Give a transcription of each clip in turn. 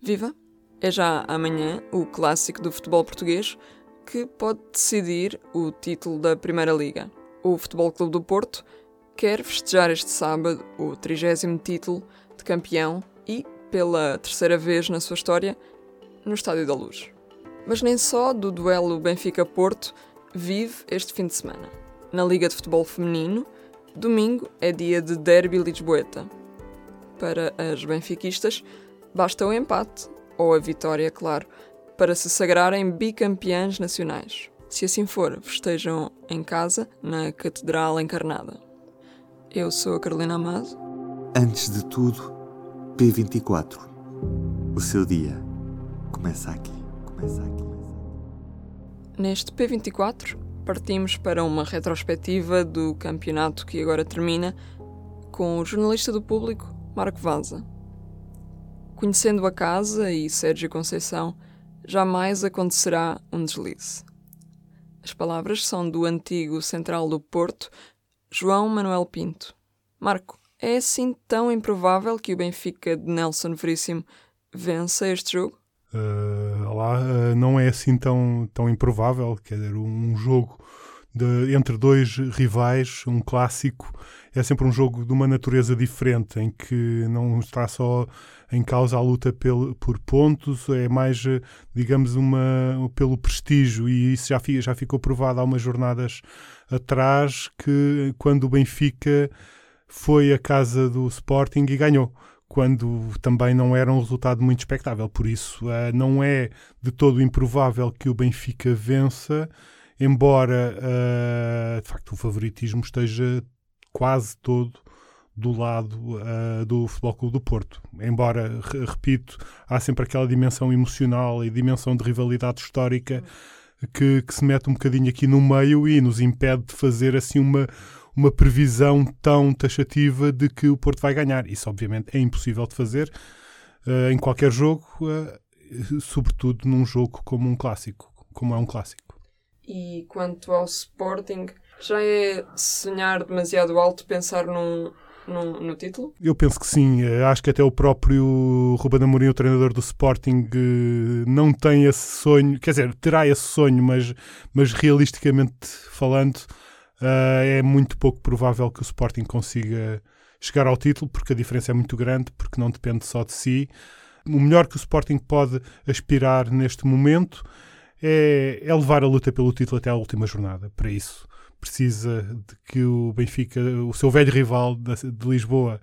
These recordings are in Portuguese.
Viva! É já amanhã o clássico do futebol português que pode decidir o título da Primeira Liga. O Futebol Clube do Porto quer festejar este sábado o 30 título de campeão e, pela terceira vez na sua história, no Estádio da Luz. Mas nem só do duelo Benfica-Porto vive este fim de semana. Na Liga de Futebol Feminino, domingo é dia de Derby Lisboeta. Para as benfiquistas, basta o empate, ou a vitória, claro, para se sagrarem bicampeãs nacionais. Se assim for, festejam em casa, na Catedral Encarnada. Eu sou a Carolina Amado. Antes de tudo, P24. O seu dia começa aqui. Começa aqui. Neste P24, partimos para uma retrospectiva do campeonato que agora termina com o jornalista do público, Marco Vaza. Conhecendo a casa e Sérgio Conceição, jamais acontecerá um deslize. As palavras são do antigo central do Porto, João Manuel Pinto. Marco, é assim tão improvável que o Benfica de Nelson Veríssimo vença este jogo? Uh, lá uh, não é assim tão, tão improvável. Quer dizer, um jogo de, entre dois rivais, um clássico, é sempre um jogo de uma natureza diferente, em que não está só em causa a luta pel, por pontos, é mais, digamos, uma, pelo prestígio, e isso já, já ficou provado há umas jornadas atrás, que quando o Benfica foi à casa do Sporting e ganhou quando também não era um resultado muito expectável. Por isso, uh, não é de todo improvável que o Benfica vença, embora uh, de facto o favoritismo esteja quase todo do lado uh, do Futebol Clube do Porto. Embora, repito, há sempre aquela dimensão emocional e dimensão de rivalidade histórica que, que se mete um bocadinho aqui no meio e nos impede de fazer assim uma uma previsão tão taxativa de que o Porto vai ganhar. Isso, obviamente, é impossível de fazer uh, em qualquer jogo, sobretudo num jogo como um clássico, como é um clássico. E quanto ao Sporting, já é sonhar demasiado alto pensar num, no, no, título? Eu penso que sim. Eh, acho que até o próprio Ruben Amorim, o treinador do Sporting, não tem esse sonho. Quer dizer, terá esse sonho, mas, mas realisticamente falando, uh, é muito pouco provável que o Sporting consiga chegar ao título, porque a diferença é muito grande, porque não depende só de si. O melhor que o Sporting pode aspirar neste momento é, é levar a luta pelo título até à última jornada. Para isso, precisa de que o Benfica, o seu velho rival de, Lisboa,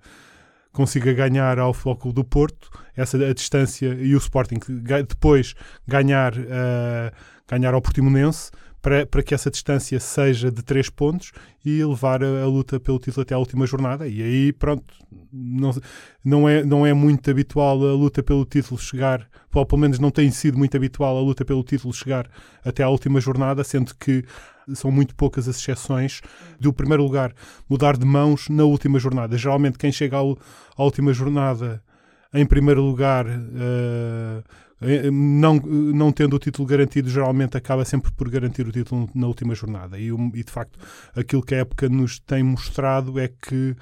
consiga ganhar ao Futebol do Porto, essa a distância e o Sporting depois ganhar, uh, ganhar ao Portimonense para, para que essa distância seja de 3 pontos e levar a, a, luta pelo título até à última jornada. E aí, pronto, não, não, é, não é muito habitual a luta pelo título chegar, ou pelo menos não tem sido muito habitual a luta pelo título chegar até à última jornada, sendo que são muito poucas as exceções do primeiro lugar mudar de mãos na última jornada. Geralmente, quem chega ao, à última jornada em primeiro lugar. Uh, não, não tendo o título garantido, geralmente acaba sempre por garantir o título na última jornada. E, e de facto, aquilo que a época nos tem mostrado é que,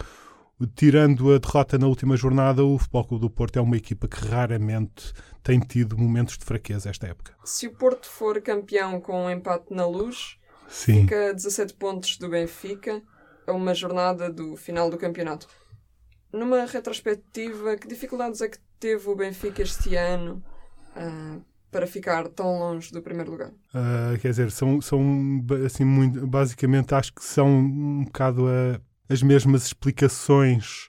tirando a derrota na última jornada, o Futebol Clube do Porto é uma equipa que raramente tem tido momentos de fraqueza esta época. Se o Porto for campeão com um empate na luz, Sim. fica a 17 pontos do Benfica a uma jornada do final do campeonato. Numa retrospectiva, que dificuldades é que teve o Benfica este ano uh, para ficar tão longe do primeiro lugar? Uh, quer dizer, são, são assim, muito, basicamente acho que são um bocado a, as mesmas explicações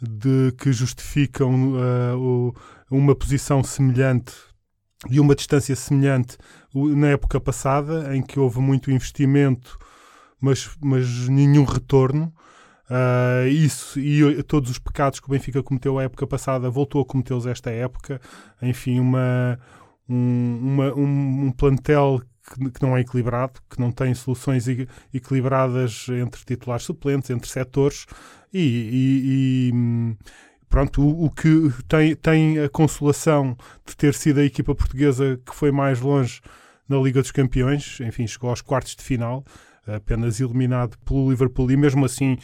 de que justificam uh, o, uma posição semelhante e uma distância semelhante na época passada, em que houve muito investimento, mas, mas nenhum retorno. Uh, isso e todos os pecados que o Benfica cometeu a época passada voltou a cometê-los esta época. Enfim, uma, um, uma, um, um plantel que, que, não é equilibrado, que não tem soluções equilibradas entre titulares suplentes, entre setores e, e, e pronto, o, o, que tem, tem a consolação de ter sido a equipa portuguesa que foi mais longe na Liga dos Campeões, enfim, chegou aos quartos de final, apenas eliminado pelo Liverpool e mesmo assim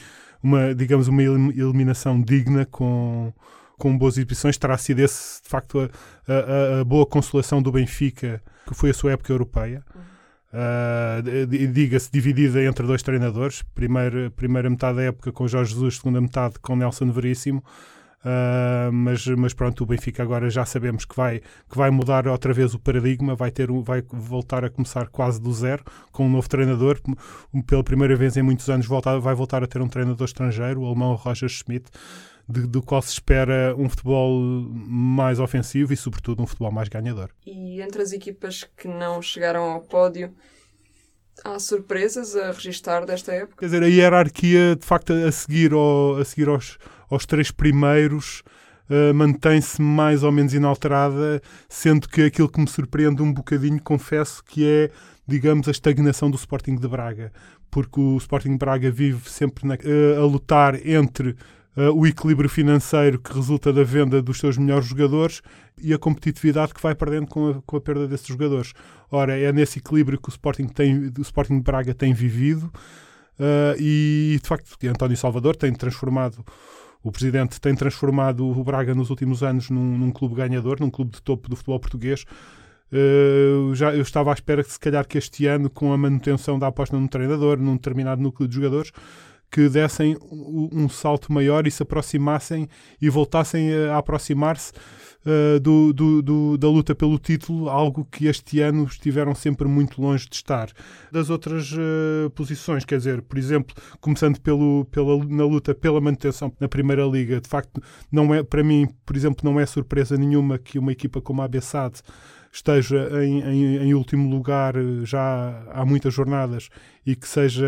uma, digamos, uma eliminação digna com, com boas exibições. Terá sido esse, de facto, a, a, a boa consolação do Benfica, que foi a sua época europeia. Uh, diga-se, dividida entre dois treinadores. Primeira, primeira metade da época com Jorge Jesus, segunda metade com Nelson Veríssimo. Uh, mas, mas pronto, o Benfica agora já sabemos que vai, que vai mudar outra vez o paradigma, vai, ter, vai voltar a começar quase do zero com um novo treinador. Pela primeira vez em muitos anos voltar, vai voltar a ter um treinador estrangeiro, o alemão Roger Schmidt, de, do qual se espera um futebol mais ofensivo e, sobretudo, um futebol mais ganhador. E entre as equipas que não chegaram ao pódio, há surpresas a registar desta época? Quer dizer, a hierarquia, de facto, a seguir, ao, a seguir aos aos três primeiros uh, mantém-se mais ou menos inalterada, sendo que aquilo que me surpreende um bocadinho, confesso, que é, digamos, a estagnação do Sporting de Braga. Porque o Sporting de Braga vive sempre na, uh, a lutar entre uh, o equilíbrio financeiro que resulta da venda dos seus melhores jogadores e a competitividade que vai perdendo com a, com a perda desses jogadores. Ora, é nesse equilíbrio que o Sporting, tem, o Sporting de Braga tem vivido. Uh, e de facto António Salvador tem transformado o presidente tem transformado o Braga nos últimos anos num, num clube ganhador, num clube de topo do futebol português. Uh, já, eu estava à espera que, se calhar, que este ano, com a manutenção da aposta num treinador, num determinado núcleo de jogadores, que dessem um, salto maior e se aproximassem e voltassem a, aproximar-se uh, do, do, do, da luta pelo título, algo que este ano estiveram sempre muito longe de estar. Das outras uh, posições, quer dizer, por exemplo, começando pelo, pela, na luta pela manutenção na Primeira Liga, de facto, não é, para mim, por exemplo, não é surpresa nenhuma que uma equipa como a Bessade esteja em, em, em, último lugar eh, já há muitas jornadas e que seja,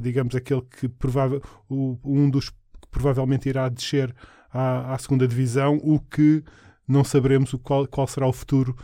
digamos, aquele que provável, o, um dos que provavelmente irá descer à, à segunda divisão, o que não saberemos o qual, qual será o futuro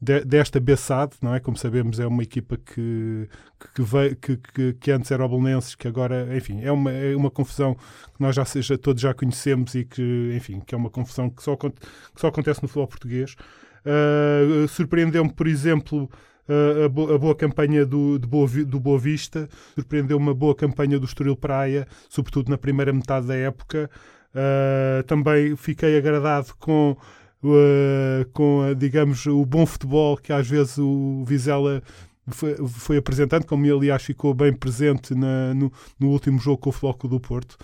de, desta Bessade, não é? Como sabemos, é uma equipa que, que, que, que, que, antes era o Belenenses, que agora, enfim, é uma, é uma confusão que nós já, seja, todos já conhecemos e que, enfim, que é uma confusão que só, que só acontece no futebol português. Uh, Surpreendeu-me, por exemplo, uh, a, bo a, boa campanha do, Boa, do Boa Vista, surpreendeu uma boa campanha do Estoril Praia, sobretudo na primeira metade da época. Uh, também fiquei agradado com uh, com, digamos, o bom futebol que às vezes o Vizela foi, foi apresentando, como aliás, ficou bem presente na, no, no, último jogo com o Floco do Porto,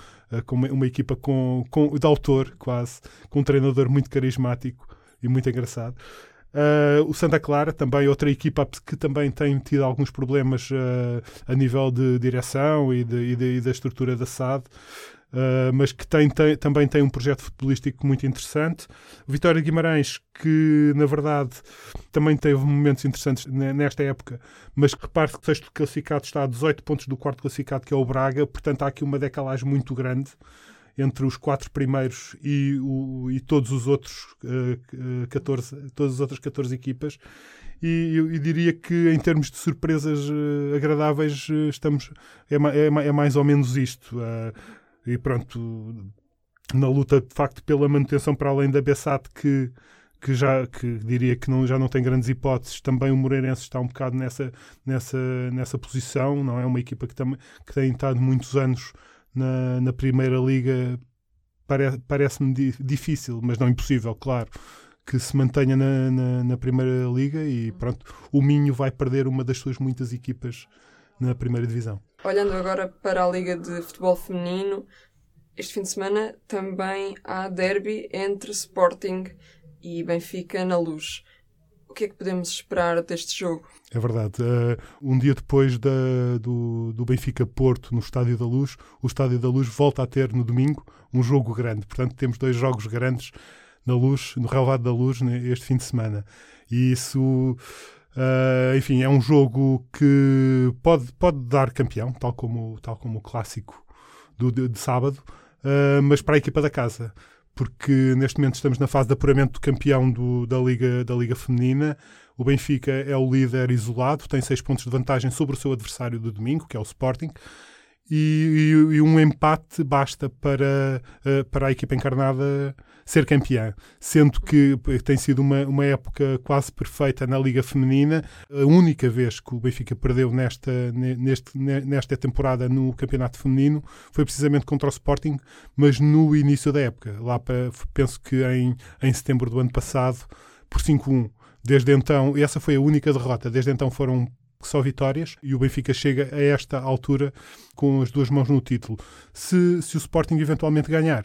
com uma, uma, equipa com, com, de autor, quase, com um treinador muito carismático e muito engraçado. Uh, o Santa Clara, também outra equipa que também tem tido alguns problemas uh, a nível de direção e, de, e, de, e da estrutura da SAD. Uh, mas que tem, tem, também tem um projeto futebolístico muito interessante. Vitória Guimarães, que na verdade também teve momentos interessantes nesta época, mas que repare que o sexto classificado está a 18 pontos do quarto classificado, que é o Braga, portanto há aqui uma decalagem muito grande entre os quatro primeiros e, o, e todos os outros uh, 14, todas as outras 14 equipas. E eu, eu, diria que em termos de surpresas uh, agradáveis estamos é, é, é, mais ou menos isto. Uh, e pronto, na luta de facto pela manutenção para além da Bessat que que já que diria que não, já não tem grandes hipóteses, também o Moreirense está um bocado nessa, nessa, nessa posição, não é uma equipa que, tam, que tem estado muitos anos na, na Primeira Liga, pare, parece-me difícil, mas não impossível, claro, que se mantenha na, na, na, Primeira Liga e pronto, o Minho vai perder uma das suas muitas equipas na Primeira Divisão. Olhando agora para a Liga de Futebol Feminino, este fim de semana também há derby entre Sporting e Benfica na luz. Que é que podemos esperar deste jogo? É verdade. Uh, um dia depois da, do, do Benfica Porto no Estádio da Luz, o Estádio da Luz volta a ter no domingo um jogo grande. Portanto, temos dois jogos grandes na luz, no relevado da luz, este fim de semana. E isso Uh, enfim, é um jogo que pode, pode dar campeão, tal como, tal como o clássico do, de, de sábado, uh, mas para a equipa da casa, porque neste momento estamos na fase de apuramento do campeão do, da, Liga, da Liga Feminina. O Benfica é o líder isolado, tem seis pontos de vantagem sobre o seu adversário do domingo, que é o Sporting. E, e, e um empate basta para, uh, para a equipa encarnada ser campeã, sendo que tem sido uma, uma época quase perfeita na Liga Feminina. A única vez que o Benfica perdeu nesta, neste, nesta temporada no Campeonato Feminino foi precisamente contra o Sporting, mas no início da época, lá para, penso que em, em setembro do ano passado, por 5-1. Desde então, essa foi a única derrota. Desde então foram só vitórias e o Benfica chega a esta altura com as duas mãos no título. Se, se o Sporting eventualmente ganhar,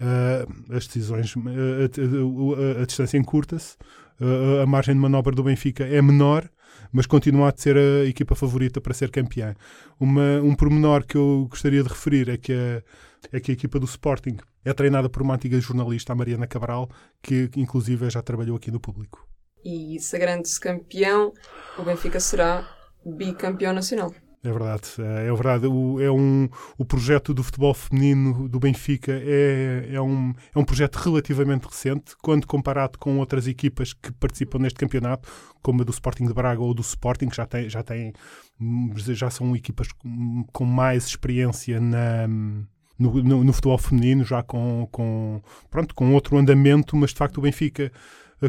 uh, as decisões, uh, a, a, a, distância encurta-se, uh, a margem de manobra do Benfica é menor, mas continua a ser a equipa favorita para ser campeã. Uma, um pormenor que eu gostaria de referir é que a, é que a equipa do Sporting é treinada por uma antiga jornalista, a Mariana Cabral, que inclusive já trabalhou aqui no público. E sagrando-se campeão, o Benfica será bicampeão nacional. É verdade, é, é verdade. O, é um, o projeto do futebol feminino do Benfica é, é, um, é um projeto relativamente recente, quando comparado com outras equipas que participam neste campeonato, como a do Sporting de Braga ou do Sporting, que já, tem, já, tem, já são equipas com mais experiência na, no, no, no, futebol feminino, já com, com, pronto, com outro andamento, mas de facto o Benfica,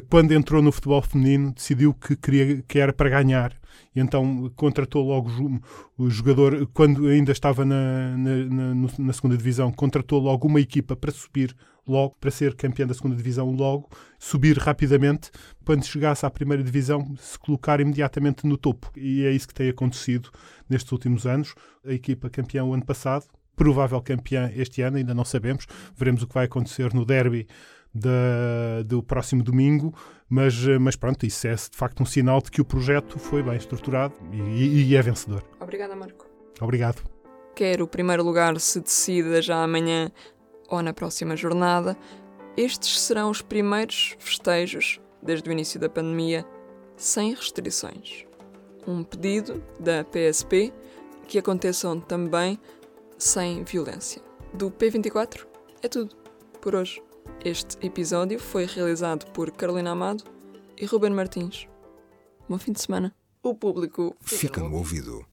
quando entrou no futebol feminino, decidiu que, queria, que era para ganhar. E então contratou logo o jogador, quando ainda estava na, na, na, na segunda divisão, contratou logo uma equipa para subir logo, para ser campeão da segunda divisão logo, subir rapidamente, quando chegasse à primeira divisão, se colocar imediatamente no topo. E é isso que tem acontecido nestes últimos anos. A equipa campeã o ano passado, provável campeã este ano, ainda não sabemos. Veremos o que vai acontecer no derby da, do próximo domingo, mas, mas pronto, isso é de facto um sinal de que o projeto foi bem estruturado e, e é vencedor. Obrigada, Marco. Obrigado. Quer o primeiro lugar se decida já amanhã ou na próxima jornada, estes serão os primeiros festejos desde o início da pandemia sem restrições. Um pedido da PSP que aconteçam também sem violência. Do P24 é tudo por hoje. Este episódio foi realizado por Carolina Amado e Ruben Martins. Bom fim de semana. O público fica no ouvido.